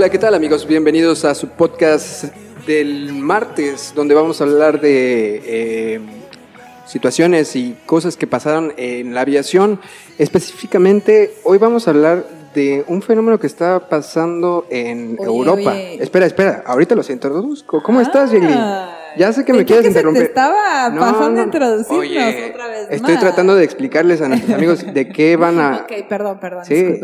Hola, ¿qué tal amigos? Bienvenidos a su podcast del martes, donde vamos a hablar de eh, situaciones y cosas que pasaron en la aviación. Específicamente, hoy vamos a hablar de un fenómeno que está pasando en Oye, Europa. oye. Espera, espera, ahorita los introduzco. ¿Cómo estás, Ah, Yeli? Ya sé que me quieres que se te interrumpir. estaba pasando a introducirnos Oye, otra vez Estoy más. tratando de explicarles a nuestros amigos de qué van a, Ok, perdón, perdón, Sí.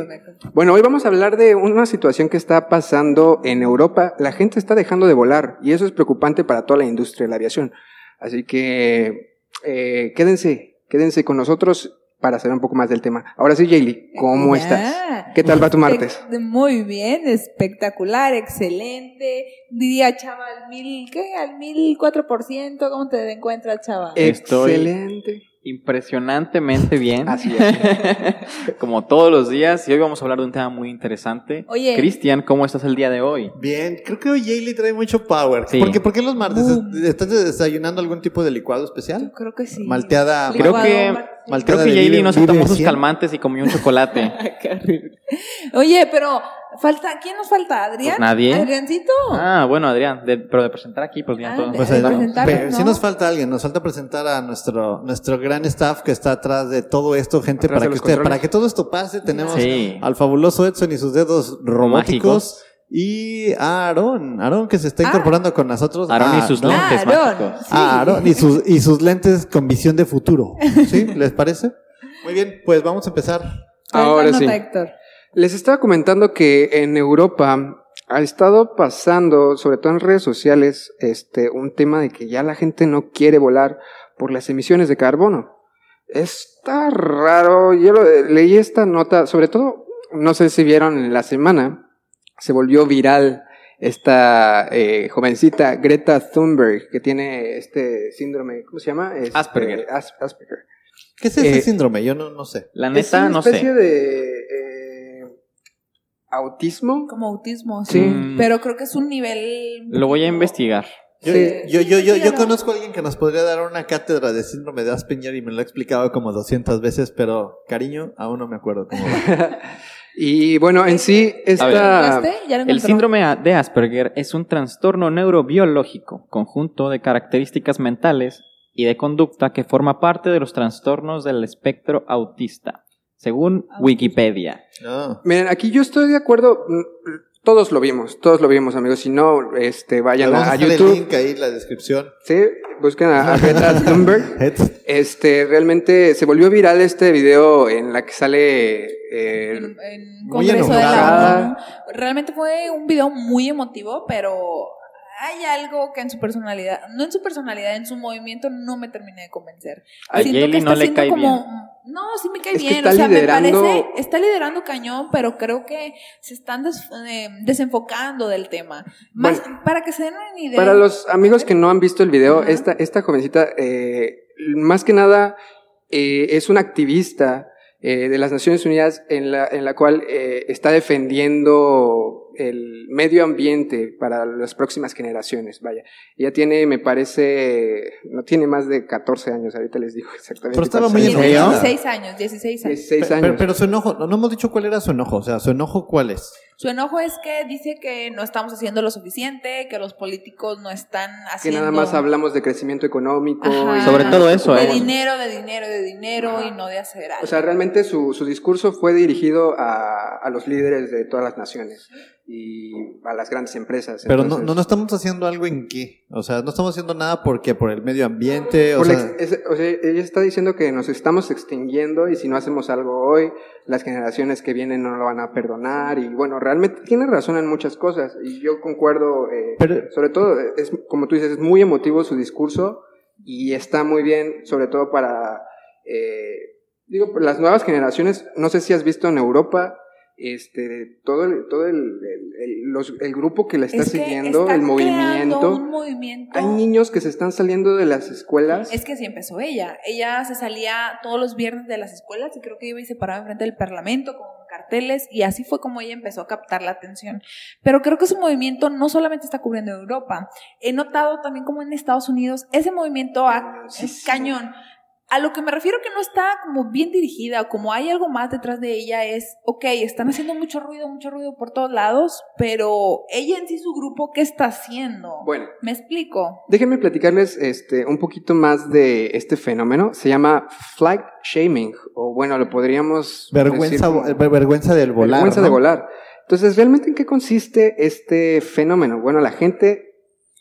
Bueno, hoy vamos a hablar de una situación que está pasando en Europa. La gente está dejando de volar y eso es preocupante para toda la industria de la aviación. Así que eh, quédense, quédense con nosotros para saber un poco más del tema. Ahora sí, Jaylee, ¿cómo estás? ¿Qué tal va tu martes? Espe- Muy bien, espectacular, excelente. Diría, Chava, al mil, ¿qué? Al mil cuatro por ciento, ¿cómo te encuentras, Chava? Estoy- Excelente. impresionantemente bien. Así es. Como todos los días. Y hoy vamos a hablar de un tema muy interesante. Oye. Cristian, ¿cómo estás el día de hoy? Bien, creo que hoy Jaylee trae mucho power. Sí. ¿Por, qué, por qué los martes? Boom. ¿Estás desayunando algún tipo de licuado Yo especial? creo que sí. Malteada. Creo que- Creo que no se tomó sus 100. calmantes y comió un chocolate. Horrible. Oye, pero falta, ¿quién nos falta? ¿Adrián? Pues nadie. ¿Adriancito? ah, bueno, Adrián, de- pero de presentar aquí, pues ya Ah, todo. de- Pues, de no, presentar, pero ¿no? sí nos falta alguien, nos falta presentar a nuestro, nuestro gran staff que está atrás de todo esto, gente, Atrás para que usted, para que todo esto pase, tenemos Sí. al fabuloso Edson y sus dedos robóticos Mágicos. Y a Aaron, Aaron que se está Ah. incorporando con nosotros. Aarón y Ah, sus ¿no? lentes Aarón. mágicos. Sí. a Aaron y sus, y sus lentes con visión de futuro. ¿Sí? ¿Les parece? Muy bien, pues vamos a empezar. Ahora sí. Héctor. Les estaba comentando que en Europa ha estado pasando, sobre todo en redes sociales, este, un tema de que ya la gente no quiere volar por las emisiones de carbono. Está raro. Yo lo- leí esta nota, sobre todo, no sé si vieron en la semana, se volvió viral esta eh, jovencita Greta Thunberg que tiene este síndrome, ¿cómo se llama? Este, Asperger. As- Asperger. ¿Qué es ese Eh, síndrome? Yo no, no sé. La es neta, una no especie sé. de eh, autismo. Como autismo, Sí. sí. Pero creo que es un nivel. Lo voy a investigar. Yo, Sí. yo, yo, yo, yo conozco a alguien que nos podría dar una cátedra de síndrome de Asperger y me lo ha explicado como 200 veces, pero cariño, aún no me acuerdo cómo va. Y bueno, en sí, esta. ¿Encontraste? ¿Ya lo El síndrome de Asperger es un trastorno neurobiológico, conjunto de características mentales y de conducta que forma parte de los trastornos del espectro autista, según Wikipedia. No. Miren, aquí yo estoy de acuerdo. mm, Todos lo vimos, todos lo vimos, amigos. Si no, este, vayan a, a dejar el YouTube. link ahí en la descripción. Sí, busquen a, a Greta Thunberg. Este, realmente se volvió viral este video en la que sale. eh, En, en Muy Congreso de la ONU. Realmente fue un video muy emotivo, pero hay algo que en su personalidad, no en su personalidad, en su movimiento no me terminé de convencer. A Siento Yeli que no está le siendo cae como, no, sí me cae Es que bien, está o sea, liderando- me parece, está liderando cañón, pero creo que se están des- eh, desenfocando del tema. Más, para que se den una idea. Para los amigos que no han visto el video, esta, esta jovencita, eh, más que nada, eh, es una activista eh, de las Naciones Unidas en la, en la cual eh, está defendiendo el medio ambiente para las próximas generaciones. Vaya, ella tiene, me parece, no tiene más de 14 años, ahorita les digo exactamente. Pero estaba muy años. enojada. 16 años, 16 años. 16 Pero, años. pero su enojo, no, no hemos dicho cuál era su enojo. O sea, su enojo cuál es. Su enojo es que dice que no estamos haciendo lo suficiente, que los políticos no están Que haciendo... nada más hablamos de crecimiento económico. Ajá. y- Sobre todo eso, De ¿eh? dinero, de dinero, de dinero y no de hacer algo. O sea, realmente su, su discurso fue dirigido a, a los líderes de todas las naciones y a las grandes empresas. Pero no, Entonces, no, no estamos haciendo algo en qué. O sea, no estamos haciendo nada porque por el medio ambiente. O sea, es- o sea, ella está diciendo que nos estamos extinguiendo y si no hacemos algo hoy, las generaciones que vienen no lo van a perdonar. Y bueno, realmente tiene razón en muchas cosas y yo concuerdo. eh, pero, sobre todo, es como tú dices, es muy emotivo su discurso y está muy bien, sobre todo para, eh, digo, las nuevas generaciones. No sé si has visto en Europa, este, todo el, todo el, el, el- los- el grupo que la está Es que siguiendo, el movimiento. Hay niños que se están saliendo de las escuelas. Es que así empezó ella. Ella se salía todos los viernes de las escuelas y creo que iba y se paraba enfrente del parlamento con carteles y así fue como ella empezó a captar la atención. Pero creo que su movimiento no solamente está cubriendo Europa. He notado también como en Estados Unidos ese movimiento a- es Cañoncísimo. cañón. A lo que me refiero que no está como bien dirigida o como hay algo más detrás de ella es, ok, están haciendo mucho ruido, mucho ruido por todos lados, pero ella en sí, su grupo, ¿qué está haciendo? Bueno, ¿Me explico? déjenme platicarles este, un poquito más de este fenómeno. Se llama flight shaming, o bueno, lo podríamos. vergüenza, decir vergüenza del volar. Vergüenza ¿no? de volar. Entonces, ¿realmente en qué consiste este fenómeno? Bueno, la gente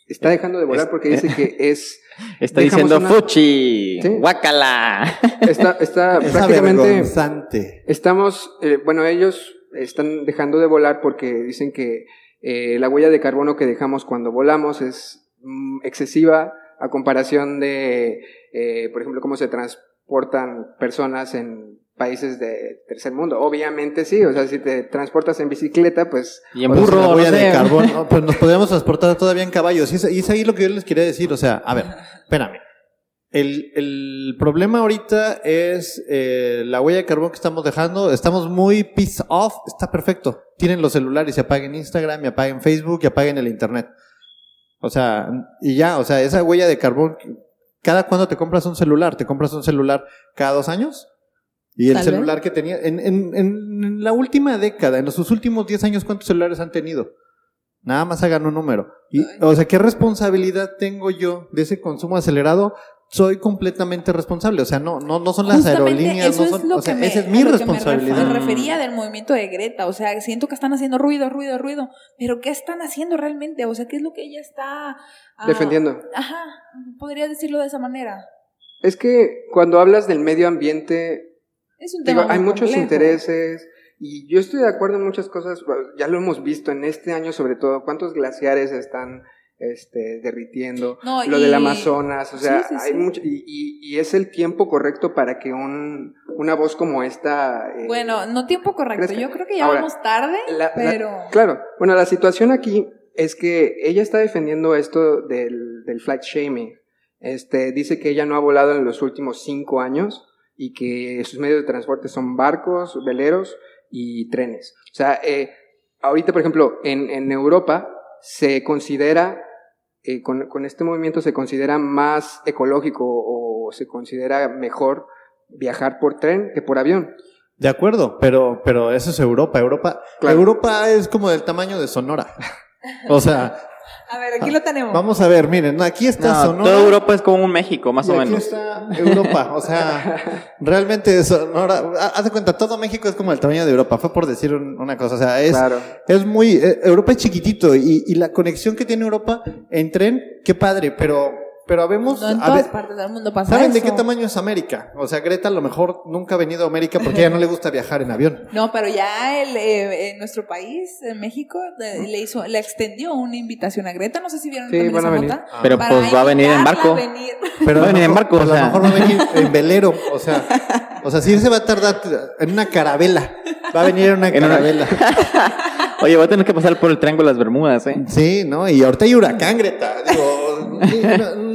está dejando de volar porque dice que es Está Dejamos diciendo una- Fuchi, Sí. guácala. está, está Es prácticamente avergonzante. estamos, eh, bueno, ellos están dejando de volar porque dicen que eh, la huella de carbono que dejamos cuando volamos es mm, excesiva a comparación de, eh, por ejemplo, cómo se transportan personas en países de tercer mundo. Obviamente sí, o sea, si te transportas en bicicleta, pues Y en burro, no huella de carbón, no, pues nos podríamos transportar todavía en caballos. Y es, y es ahí lo que yo les quería decir. O sea, a ver, espérame. El, el problema ahorita es eh, la huella de carbón que estamos dejando. Estamos muy piece off. Está perfecto. Tienen los celulares y apaguen Instagram, y apaguen Facebook, y apaguen el Internet. O sea, y ya, o sea, esa huella de carbón. ¿Cada cuándo te compras un celular? ¿Te compras un celular cada dos años? Y el Tal vez. celular que tenía, en, en, en la última década, en los sus últimos 10 años, ¿cuántos celulares han tenido? Nada más hagan un número. Y, o sea, ¿qué responsabilidad tengo yo de ese consumo acelerado? Soy completamente responsable. O sea, no, no, no son las Justamente aerolíneas, eso no son, es lo o sea, que me, esa es a mi responsabilidad. Me refería del movimiento de Greta, o sea, siento que están haciendo ruido, ruido, ruido, pero ¿qué están haciendo realmente? O sea, ¿qué es lo que ella está ah, defendiendo. Ajá, podría decirlo de esa manera. Es que cuando hablas del medio ambiente, Es un Digo, tema hay muchos complejo. intereses y yo estoy de acuerdo en muchas cosas. Ya lo hemos visto en este año, sobre todo, cuántos glaciares están este, derritiendo, No, lo y- del Amazonas, o sea, Sí, sí, hay sí. mucho y, y- y es el tiempo correcto para que un, una voz como esta. eh, Bueno, no tiempo correcto. crezca. Yo creo que ya Ahora, vamos tarde, la- la- pero Claro, bueno, la situación aquí es que ella está defendiendo esto del, del flight shaming. Este, dice que ella no ha volado en los últimos cinco años y que sus medios de transporte son barcos, veleros y trenes. O sea, eh, ahorita, por ejemplo, en, en Europa se considera, eh, con, con este movimiento se considera más ecológico o se considera mejor viajar por tren que por avión. De acuerdo, pero, pero eso es Europa. Europa, Claro. Europa es como del tamaño de Sonora. O sea, a ver, aquí lo tenemos. vamos a ver, miren, aquí está No, Sonora. toda Europa es como un México, más y o aquí menos. está Europa. O sea, realmente Sonora, ha- haz de cuenta, todo México es como el tamaño de Europa. Fue por decir un- una cosa. O sea, es, Claro. es muy, eh, Europa es chiquitito y, y la conexión que tiene Europa en tren, qué padre, pero, pero habemos, No en todas ver, partes del mundo pasa ¿saben de qué tamaño es América? O sea, Greta a lo mejor nunca ha venido a América porque a ella no le gusta viajar en avión. No, pero ya el, eh, eh, nuestro país, en México, eh, le hizo, le extendió una invitación a Greta. No sé si vieron Sí, también van a esa venir. nota. Pero Para pues va a venir en barco. a venir. Pero Va a venir en barco, o a lo mejor va a venir en velero, o sea, o sea, sí se va a tardar en una carabela, va a venir en En una- carabela. Oye, voy a tener que pasar por el Triángulo de las Bermudas, ¿eh? Sí, ¿no? Y ahorita hay huracán, Greta. Digo,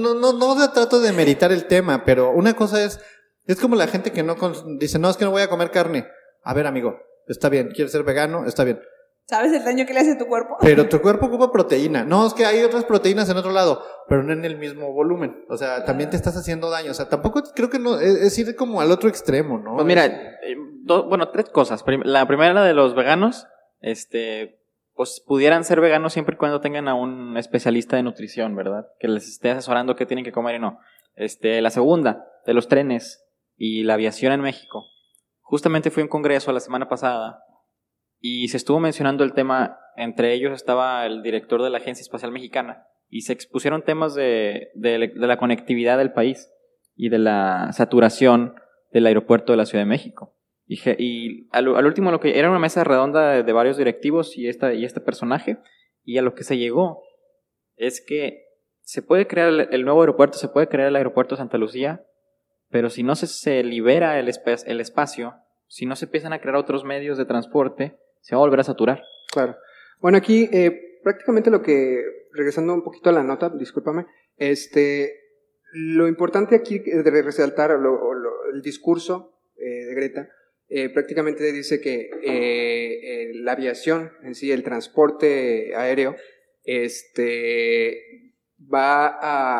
no, no, no, no trato de meritar el tema, pero una cosa es, es como la gente que no cons- dice, no, es que no voy a comer carne. A ver, amigo, está bien, quieres ser vegano, está bien. ¿Sabes el daño que le hace a tu cuerpo? Pero tu cuerpo ocupa proteína. No, es que hay otras proteínas en otro lado, pero no en el mismo volumen. O sea, también te estás haciendo daño. O sea, tampoco creo que no, es, es ir como al otro extremo, ¿no? Pues mira, eh, do- bueno, tres cosas. La primera, la de los veganos. Este, pues pudieran ser veganos siempre y cuando tengan a un especialista de nutrición, ¿verdad? Que les esté asesorando qué tienen que comer y no. Este, la segunda, de los trenes y la aviación en México. Justamente fui a un congreso la semana pasada y se estuvo mencionando el tema, entre ellos estaba el director de la Agencia Espacial Mexicana y se expusieron temas de, de- de la conectividad del país y de la saturación del aeropuerto de la Ciudad de México. Y, y al, al último, lo que era una mesa redonda de, de varios directivos y, esta, y este personaje, y a lo que se llegó es que se puede crear el, el nuevo aeropuerto, se puede crear el aeropuerto de Santa Lucía, pero si no se, se libera el, el espacio, si no se empiezan a crear otros medios de transporte, se va a volver a saturar. Claro. Bueno, aquí eh, prácticamente lo que, regresando un poquito a la nota, discúlpame, este, lo importante aquí de resaltar lo- lo- el discurso eh, de Greta, eh, prácticamente dice que eh, la aviación en sí, el transporte aéreo, este, va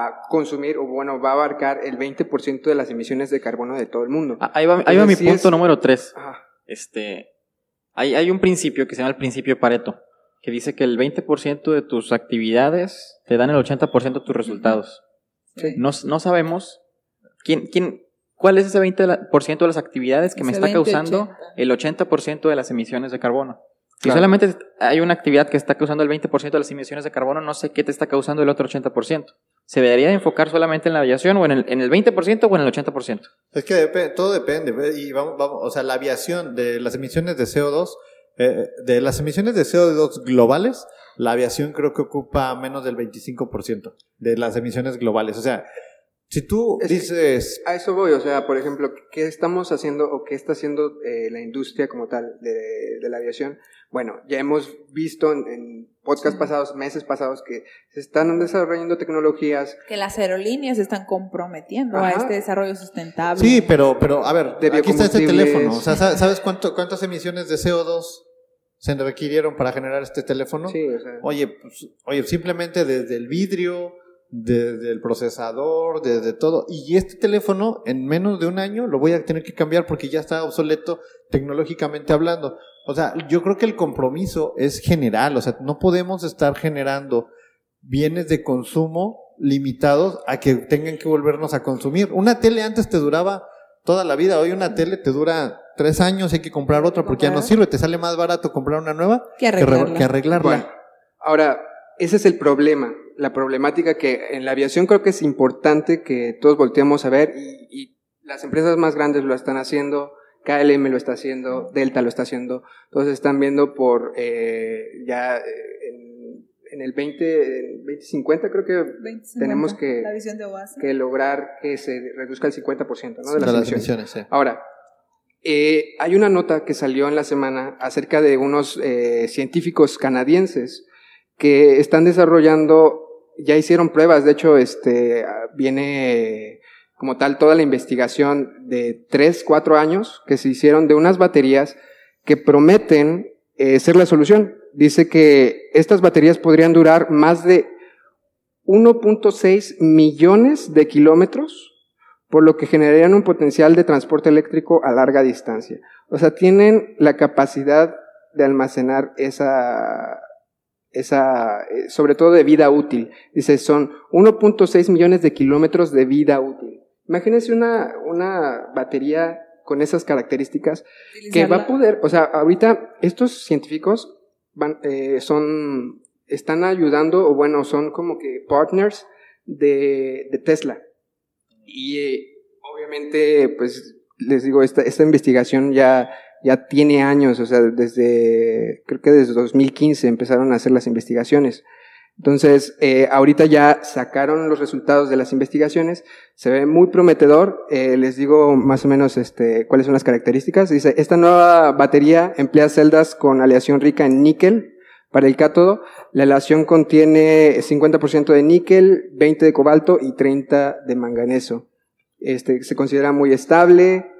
a consumir, o bueno, va a abarcar el 20% de las emisiones de carbono de todo el mundo. Ah, Ahí va, ahí va mi sí punto es- número 3. Ajá. Este, hay, hay un principio que se llama el principio Pareto, que dice que el 20% de tus actividades te dan el 80% de tus resultados. Sí. No, no sabemos quién, quién, cuál es ese 20% de las actividades que me está 20, causando 80. el 80% de las emisiones de carbono. Si Claro. solamente hay una actividad que está causando el 20% de las emisiones de carbono, no sé qué te está causando el otro 80%. ¿Se debería de enfocar solamente en la aviación o en el, en el 20% o en el 80%? Es que depe- todo depende. Y vamos, vamos, o sea, la aviación de las emisiones de CO2, eh, de las emisiones de CO2 globales, la aviación creo que ocupa menos del 25% de las emisiones globales. O sea, si tú Es que- dices, A eso voy, o sea, por ejemplo, ¿qué estamos haciendo o qué está haciendo eh, la industria como tal de, de la aviación? Bueno, ya hemos visto en, en podcasts Sí. pasados, meses pasados, que se están desarrollando tecnologías Que las aerolíneas se están comprometiendo a Ajá. este desarrollo sustentable. sí, pero, pero, a ver, De aquí está este teléfono. O sea, ¿sa- ¿sabes cuánto, cuántas emisiones de CO2 se requirieron para generar este teléfono? Sí, o sea, Oye, pues, oye, simplemente desde el vidrio, desde el procesador, desde todo. Y este teléfono, en menos de un año, lo voy a tener que cambiar porque ya está obsoleto tecnológicamente hablando. O sea, yo creo que el compromiso es general. O sea, no podemos estar generando bienes de consumo limitados a que tengan que volvernos a consumir. Una tele antes te duraba toda la vida. Hoy una tele te dura tres años, hay que comprar otra porque ya no sirve. Te sale más barato comprar una nueva Que que re- arreglarla. que arreglarla. Bueno, ahora, ese es el problema, la problemática que en la aviación creo que es importante que todos volteemos a ver y, y las empresas más grandes lo están haciendo, KLM lo está haciendo, Delta lo está haciendo, todos están viendo por eh, ya eh, en, en el 20, en 2050 creo que 2050, tenemos que- La visión de Oasis. que lograr que se reduzca el 50% ¿no? de las de las emisiones. emisiones, sí. Ahora, eh, hay una nota que salió en la semana acerca de unos eh, científicos canadienses que están desarrollando, ya hicieron pruebas, de hecho, este, viene como tal toda la investigación de tres, cuatro años que se hicieron de unas baterías que prometen eh, ser la solución. Dice que estas baterías podrían durar más de 1.6 millones de kilómetros por lo que generarían un potencial de transporte eléctrico a larga distancia. O sea, tienen la capacidad de almacenar esa, esa, eh, sobre todo de vida útil. Dice, son 1.6 millones de kilómetros de vida útil. Imagínense una, una batería con esas características que va a poder, o sea, ahorita estos científicos van, eh, son, están ayudando, o bueno, son como que partners de, de Tesla. Y eh, obviamente, pues, les digo, esta, esta investigación ya, ya tiene años, o sea, desde, creo que desde 2015 empezaron a hacer las investigaciones. Entonces, eh, ahorita ya sacaron los resultados de las investigaciones, se ve muy prometedor, eh, les digo más o menos este, cuáles son las características. Dice, esta nueva batería emplea celdas con aleación rica en níquel para el cátodo. La aleación contiene 50% de níquel, 20 de cobalto y 30 de manganeso. Este, se considera muy estable,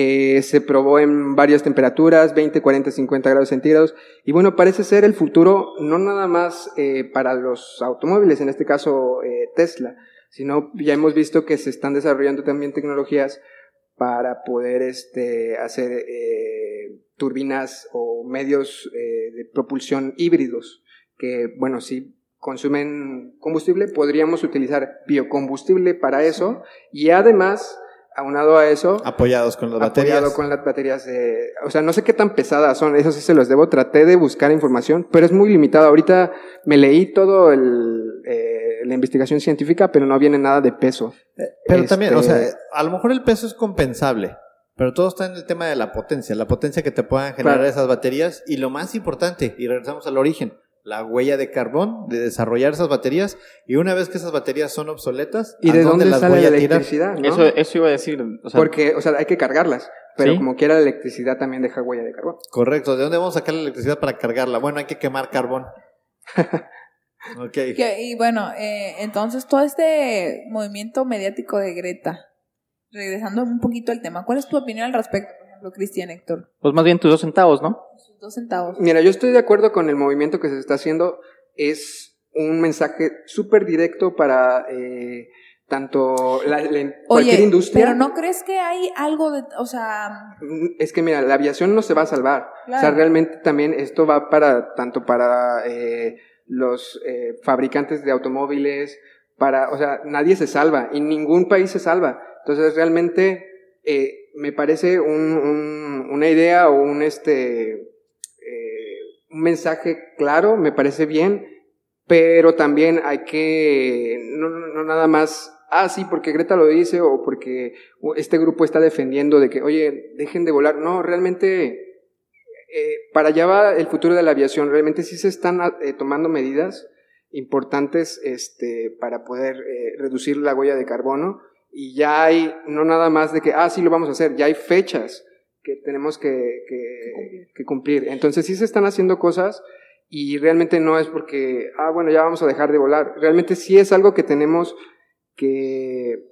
eh, se probó en varias temperaturas, 20, 40, 50 grados centígrados, y bueno, parece ser el futuro no nada más eh, para los automóviles, en este caso eh, Tesla, sino ya hemos visto que se están desarrollando también tecnologías para poder este, hacer turbinas o medios de propulsión híbridos, que, bueno, si consumen combustible, podríamos utilizar biocombustible para eso. Y además, aunado a eso, Apoyados con las baterías. apoyado con las baterías de... O sea, no sé qué tan pesadas son, eso sí se los debo, traté de buscar información, pero es muy limitado. Ahorita me leí todo el, eh, la investigación científica, pero no viene nada de peso. Pero Este- también, o sea, a lo mejor el peso es compensable, pero todo está en el tema de la potencia, la potencia que te puedan generar Claro. esas baterías y lo más importante, y regresamos al origen, la huella de carbón de desarrollar esas baterías y una vez que esas baterías son obsoletas, ¿Y ¿a de dónde las sale voy la a tirar? electricidad? no? Eso, eso iba a decir. O sea, Porque, o sea, hay que cargarlas, pero Sí. como quiera la electricidad también deja huella de carbón. Correcto, ¿de dónde vamos a sacar la electricidad para cargarla? Bueno, hay que quemar carbón. ok. Que- y bueno, eh, entonces todo este movimiento mediático de Greta, regresando un poquito al tema, ¿cuál es tu opinión al respecto, ejemplo, Cristian Héctor? pues más bien tus dos centavos, ¿no? Sus dos centavos. Mira, yo estoy de acuerdo con el movimiento que se está haciendo. Es un mensaje súper directo para eh, tanto la, la- cualquier industria. pero ¿no crees que hay algo de, o sea, Mm, Es que mira, la aviación no se va a salvar. Claro. O sea, realmente también esto va para tanto para eh, los eh, fabricantes de automóviles, para, o sea, nadie se salva y ningún país se salva. Entonces, realmente eh, me parece un- un- una idea o un este eh, un mensaje claro, me parece bien, pero también hay que no, no- nada más ah sí porque Greta lo dice o porque este grupo está defendiendo de que oye dejen de volar no realmente eh, para allá va el futuro de la aviación. Realmente sí se están eh, tomando medidas importantes este para poder reducir la huella de carbono y ya hay no nada más de que ah sí lo vamos a hacer ya hay fechas que tenemos que, que- que cumplir entonces sí se están haciendo cosas y realmente no es porque, ah, bueno, ya vamos a dejar de volar. Realmente sí es algo que tenemos que,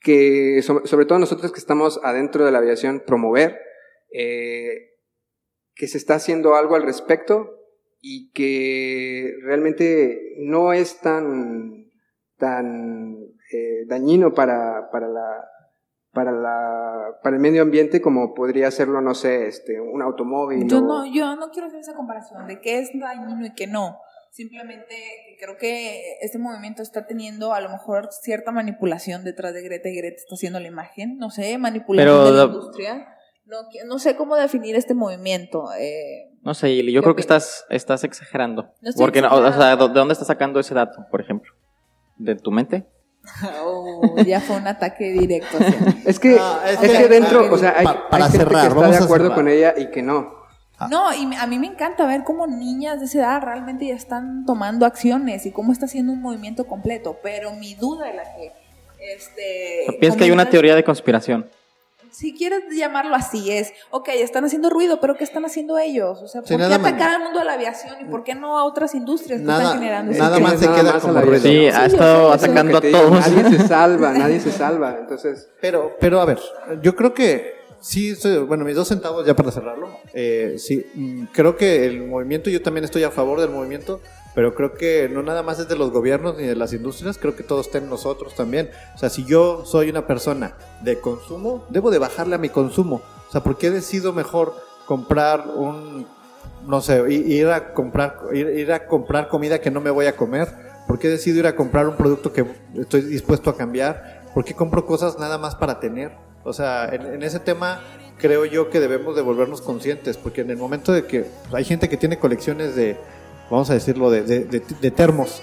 que so- sobre todo nosotros que estamos adentro de la aviación, promover, eh, que se está haciendo algo al respecto y que realmente no es tan, tan eh, dañino para, para la para la para el medio ambiente como podría serlo no sé este un automóvil yo o- no, yo no quiero hacer esa comparación de qué es dañino y qué no. Simplemente creo que este movimiento está teniendo a lo mejor cierta manipulación detrás de Greta y Greta está haciendo la imagen, no sé, manipulación Pero de la la- industria. No, no sé cómo definir este movimiento. Eh, No sé, Ili, yo ¿Qué creo que estás, estás exagerando. No estoy Porque, no, o sea, exagerando. ¿de dónde estás sacando ese dato, por ejemplo? ¿De tu mente? Oh, ya fue un ataque directo. Es que, Ah, es es que- que dentro, ah, o sea, hay, pa- para hay gente cerrar, que está vamos de a acuerdo con ella y que no. No, y me- a mí me encanta ver cómo niñas de esa edad realmente ya están tomando acciones y cómo está haciendo un movimiento completo. Pero mi duda es la que. Este, ¿Piensas que hay una teoría de conspiración? Si quieres llamarlo así, es, ok, están haciendo ruido, pero ¿qué están haciendo ellos? O sea, ¿por Sí, qué atacar al mundo de la aviación y por qué no a otras industrias que Nada- están generando nada Es que más se nada queda más como la ruido. Sí, ha estado eso atacando a digo, todos. Nadie se salva, nadie se salva. Entonces, Pero, pero a ver, yo creo que sí, bueno, mis dos centavos ya para cerrarlo. eh, sí, mm, creo que el movimiento, yo también estoy a favor del movimiento, pero creo que no nada más es de los gobiernos ni de las industrias, creo que todo está en nosotros también. O sea, si yo soy una persona de consumo, debo de bajarle a mi consumo. O sea, ¿por qué decido mejor comprar un, no sé, ir a comprar, ir, ir a comprar comida que no me voy a comer? ¿Por qué decido ir a comprar un producto que estoy dispuesto a cambiar? ¿Por qué compro cosas nada más para tener? O sea, en, en ese tema creo yo que debemos de volvernos conscientes, porque en el momento de que pues, hay gente que tiene colecciones de, vamos a decirlo, de, de- de- de termos.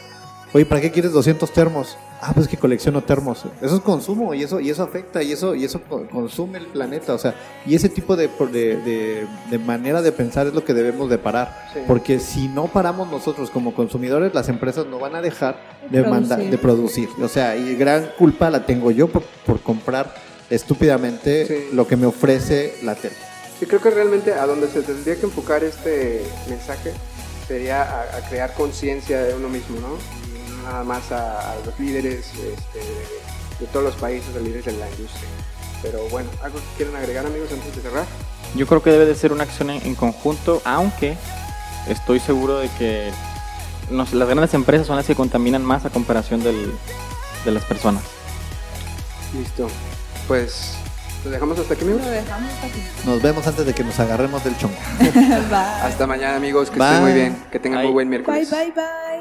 Oye, ¿para qué quieres 200 termos? Ah, pues que colecciono termos. Eso es consumo y eso y eso afecta y eso y eso co- consume el planeta, o sea, y ese tipo de, de, de- de manera de pensar es lo que debemos de parar, Sí. porque si no paramos nosotros como consumidores, las empresas no van a dejar de, manda- producir. de producir. O sea, y gran culpa la tengo yo por, por comprar estúpidamente Sí. lo que me ofrece la tele. sí creo que realmente a donde se tendría que enfocar este mensaje sería a, a crear conciencia de uno mismo, ¿no? Y no nada más a, a los líderes este, de, todos los países, a los líderes de la industria. Pero bueno, ¿algo que quieren agregar, amigos, antes de cerrar? Yo creo que debe de ser una acción en, en conjunto, aunque estoy seguro de que no sé, las grandes empresas son las que contaminan más a comparación del- de las personas. Listo. Pues ¿Lo dejamos hasta aquí, amigos? Lo dejamos hasta aquí. Nos vemos antes de que nos agarremos del chongo. Bye. Hasta mañana, amigos. Que Bye. estén muy bien. Que tengan Bye. muy buen Bye, miércoles. bye, bye. Chao.